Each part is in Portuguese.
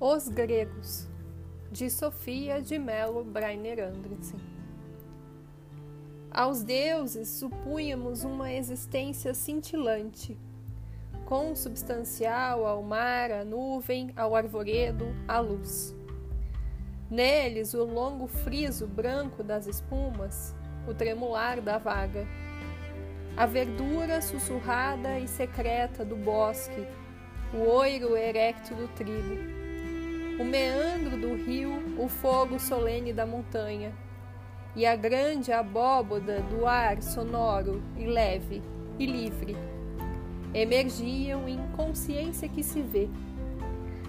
Os Gregos, de Sofia de Mello Breiner Andressen. Aos deuses supunhamos uma existência cintilante, consubstancial ao mar, à nuvem, ao arvoredo, à luz. Neles o longo friso branco das espumas, o tremular da vaga, a verdura sussurrada e secreta do bosque, o oiro erecto do trigo o meandro do rio, o fogo solene da montanha, e a grande abóboda do ar sonoro e leve e livre, emergiam em consciência que se vê,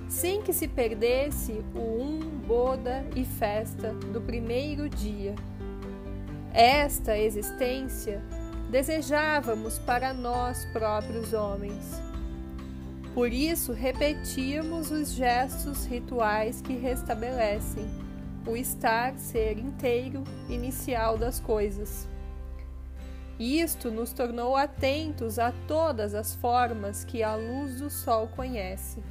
sem que se perdesse o um boda e festa do primeiro dia. Esta existência desejávamos para nós próprios homens por isso, repetimos os gestos rituais que restabelecem o estar ser inteiro inicial das coisas. Isto nos tornou atentos a todas as formas que a luz do sol conhece,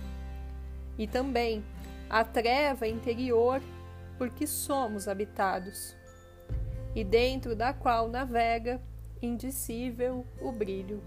e também a treva interior, porque somos habitados, e dentro da qual navega indicível o brilho.